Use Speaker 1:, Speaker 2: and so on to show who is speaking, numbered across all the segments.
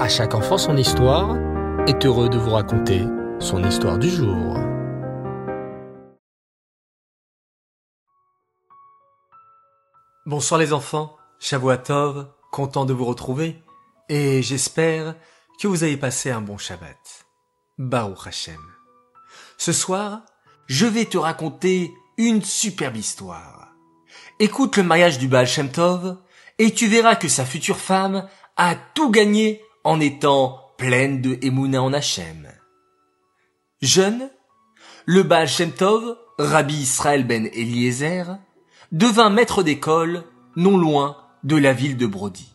Speaker 1: À chaque enfant son histoire est heureux de vous raconter son histoire du jour.
Speaker 2: Bonsoir les enfants, Shavuatov, content de vous retrouver, et j'espère que vous avez passé un bon Shabbat. Baruch Hashem. Ce soir, je vais te raconter une superbe histoire. Écoute le mariage du Baal Shem Tov, et tu verras que sa future femme a tout gagné en étant pleine de Emouna en Hachem. Jeune, le Baal Shem Tov, Rabbi Israël ben Eliezer, devint maître d'école non loin de la ville de Brody.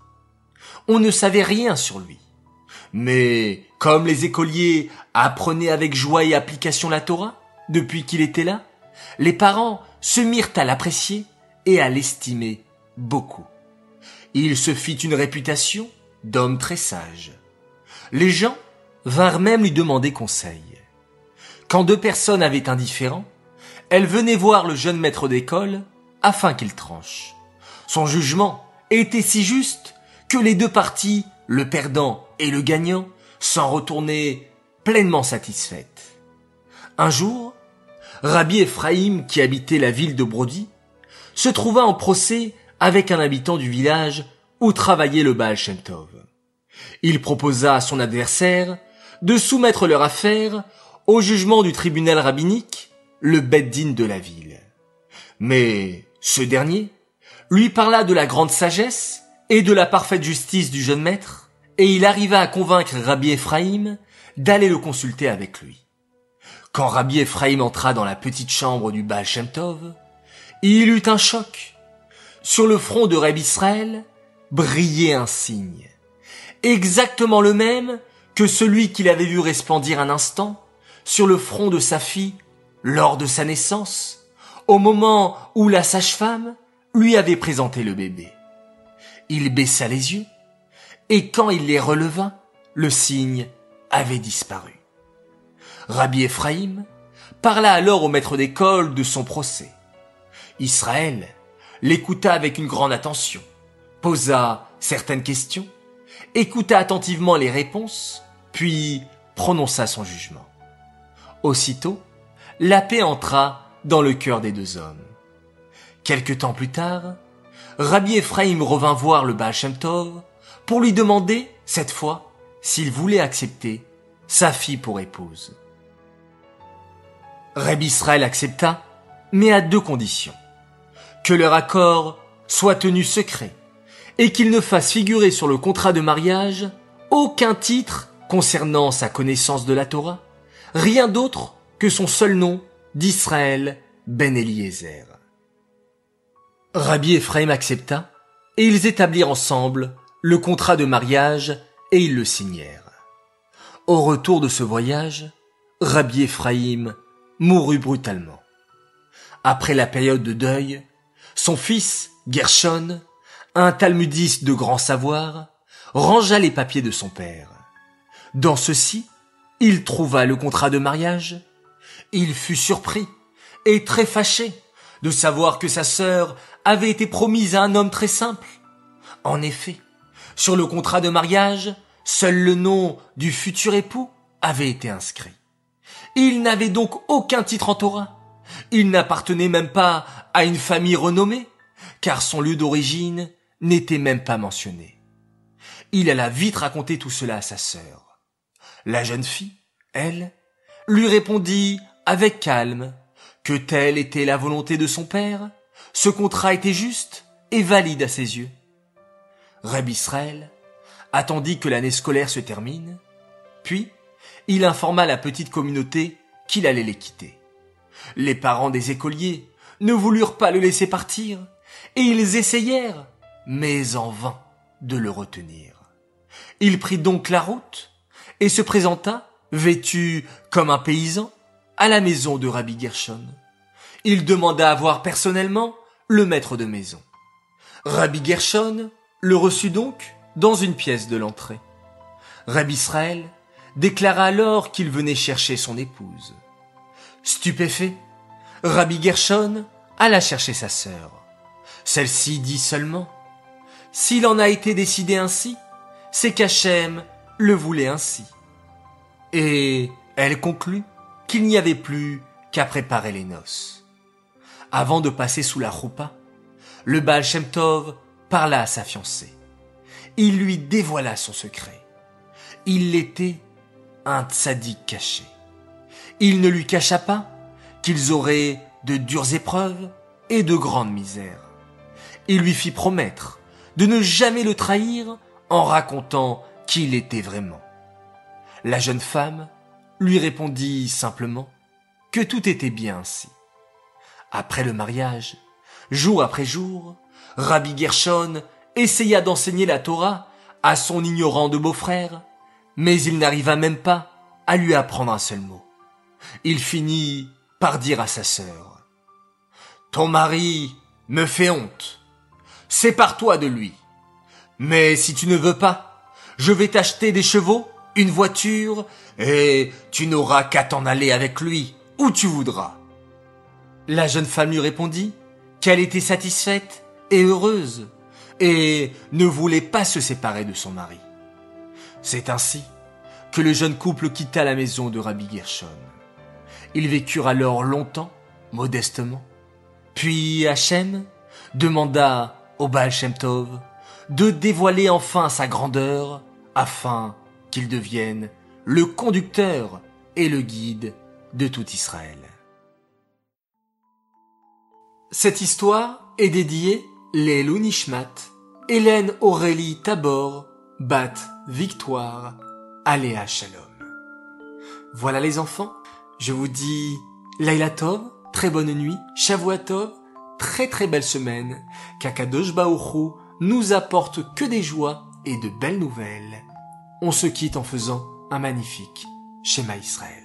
Speaker 2: On ne savait rien sur lui. Mais comme les écoliers apprenaient avec joie et application la Torah depuis qu'il était là, les parents se mirent à l'apprécier et à l'estimer beaucoup. Il se fit une réputation d'homme très sage. Les gens vinrent même lui demander conseil. Quand deux personnes avaient un différend, elles venaient voir le jeune maître d'école afin qu'il tranche. Son jugement était si juste que les deux parties, le perdant et le gagnant, s'en retournaient pleinement satisfaites. Un jour, Rabbi Ephraim, qui habitait la ville de Brody, se trouva en procès avec un habitant du village où travaillait le Baal Shem Tov. Il proposa à son adversaire de soumettre leur affaire au jugement du tribunal rabbinique, le Beddin de la ville. Mais ce dernier lui parla de la grande sagesse et de la parfaite justice du jeune maître, et il arriva à convaincre Rabbi Ephraim d'aller le consulter avec lui. Quand Rabbi Ephraim entra dans la petite chambre du Baal Shem Tov, il eut un choc. Sur le front de Rabbi Israël brillait un signe, exactement le même que celui qu'il avait vu resplendir un instant sur le front de sa fille lors de sa naissance, au moment où la sage-femme lui avait présenté le bébé. Il baissa les yeux, et quand il les releva, le signe avait disparu. Rabbi Ephraim parla alors au maître d'école de son procès. Israël l'écouta avec une grande attention, posa certaines questions, écouta attentivement les réponses, puis prononça son jugement. Aussitôt, la paix entra dans le cœur des deux hommes. Quelque temps plus tard, Rabbi Ephraim revint voir le Baal Tov pour lui demander, cette fois, s'il voulait accepter sa fille pour épouse. Rabbi Israël accepta, mais à deux conditions. Que leur accord soit tenu secret et qu'il ne fasse figurer sur le contrat de mariage aucun titre concernant sa connaissance de la Torah, rien d'autre que son seul nom d'Israël ben Eliezer. Rabbi Ephraim accepta, et ils établirent ensemble le contrat de mariage et ils le signèrent. Au retour de ce voyage, Rabbi Ephraim mourut brutalement. Après la période de deuil, son fils, Gershon, un talmudiste de grand savoir, rangea les papiers de son père. Dans ceci, il trouva le contrat de mariage. Il fut surpris et très fâché de savoir que sa sœur avait été promise à un homme très simple. En effet, sur le contrat de mariage, seul le nom du futur époux avait été inscrit. Il n'avait donc aucun titre en Torah. Il n'appartenait même pas à une famille renommée, car son lieu d'origine n'était même pas mentionné. Il alla vite raconter tout cela à sa sœur. La jeune fille, elle, lui répondit avec calme que telle était la volonté de son père, ce contrat était juste et valide à ses yeux. Reb Israël attendit que l'année scolaire se termine, puis il informa la petite communauté qu'il allait les quitter. Les parents des écoliers ne voulurent pas le laisser partir, et ils essayèrent, mais en vain, de le retenir. Il prit donc la route et se présenta, vêtu comme un paysan, à la maison de Rabbi Gershon. Il demanda à voir personnellement le maître de maison. Rabbi Gershon le reçut donc dans une pièce de l'entrée. Rabbi Israël déclara alors qu'il venait chercher son épouse. Stupéfait, Rabbi Gershon alla chercher sa sœur. Celle-ci dit seulement S'il en a été décidé ainsi, c'est qu'Hachem le voulait ainsi. Et elle conclut qu'il n'y avait plus qu'à préparer les noces. Avant de passer sous la roupa, le Baal Shem parla à sa fiancée. Il lui dévoila son secret. Il était un tzaddik caché. Il ne lui cacha pas qu'ils auraient de dures épreuves et de grandes misères. Il lui fit promettre de ne jamais le trahir en racontant qui il était vraiment. La jeune femme lui répondit simplement que tout était bien ainsi. Après le mariage, jour après jour, Rabbi Gershon essaya d'enseigner la Torah à son ignorant de beau-frère, mais il n'arriva même pas à lui apprendre un seul mot. Il finit par dire à sa sœur, Ton mari me fait honte. Sépare-toi de lui. Mais si tu ne veux pas, je vais t'acheter des chevaux, une voiture, et tu n'auras qu'à t'en aller avec lui, où tu voudras. La jeune femme lui répondit qu'elle était satisfaite et heureuse, et ne voulait pas se séparer de son mari. C'est ainsi que le jeune couple quitta la maison de Rabbi Gershon. Ils vécurent alors longtemps, modestement. Puis Hachem demanda au Baal Shem Tov de dévoiler enfin sa grandeur afin qu'il devienne le conducteur et le guide de tout Israël. Cette histoire est dédiée les Nishmat, Hélène Aurélie Tabor, Bat Victoire, Aléa Shalom. Voilà les enfants, je vous dis Laila Tov, très bonne nuit, Shavuatov, très très belle semaine, qu'Akadosh Baoru nous apporte que des joies et de belles nouvelles. On se quitte en faisant un magnifique schéma Israël.